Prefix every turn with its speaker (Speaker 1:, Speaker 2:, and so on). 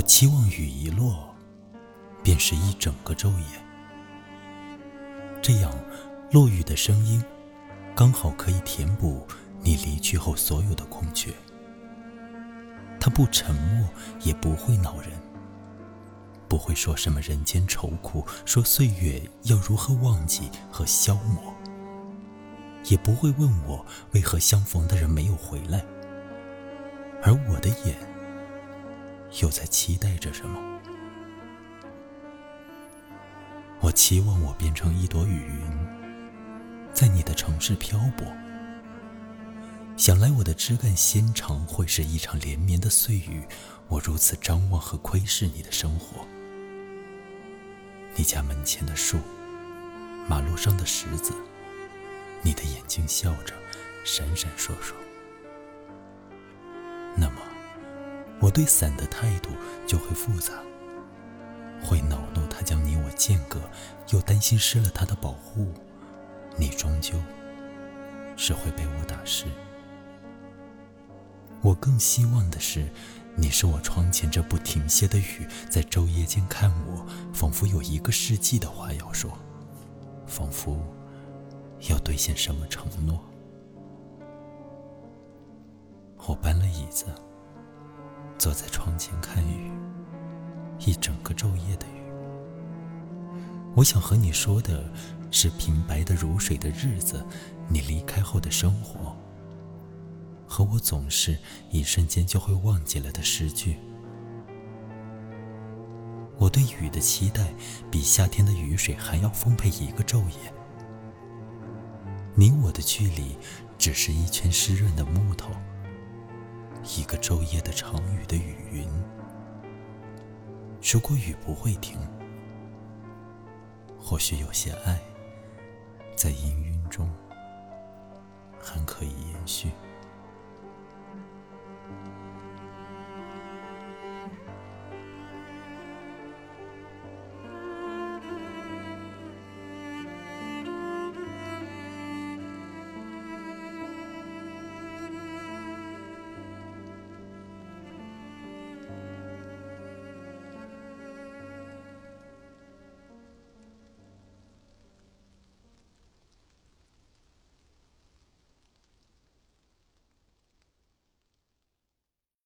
Speaker 1: 我期望雨一落，便是一整个昼夜。这样，落雨的声音刚好可以填补你离去后所有的空缺。它不沉默，也不会恼人，不会说什么人间愁苦，说岁月要如何忘记和消磨，也不会问我为何相逢的人没有回来，而我的眼。又在期待着什么？我期望我变成一朵雨云，在你的城市漂泊。想来我的枝干纤长，会是一场连绵的碎雨。我如此张望和窥视你的生活，你家门前的树，马路上的石子，你的眼睛笑着，闪闪烁烁。我对伞的态度就会复杂，会恼怒它将你我间隔，又担心失了它的保护，你终究是会被我打湿。我更希望的是，你是我窗前这不停歇的雨，在昼夜间看我，仿佛有一个世纪的话要说，仿佛要兑现什么承诺。我搬了椅子。坐在窗前看雨，一整个昼夜的雨。我想和你说的是平白的如水的日子，你离开后的生活，和我总是一瞬间就会忘记了的诗句。我对雨的期待，比夏天的雨水还要丰沛一个昼夜。你我的距离，只是一圈湿润的木头。一个昼夜的长雨的雨云，如果雨不会停，或许有些爱，在氤氲中还可以延续。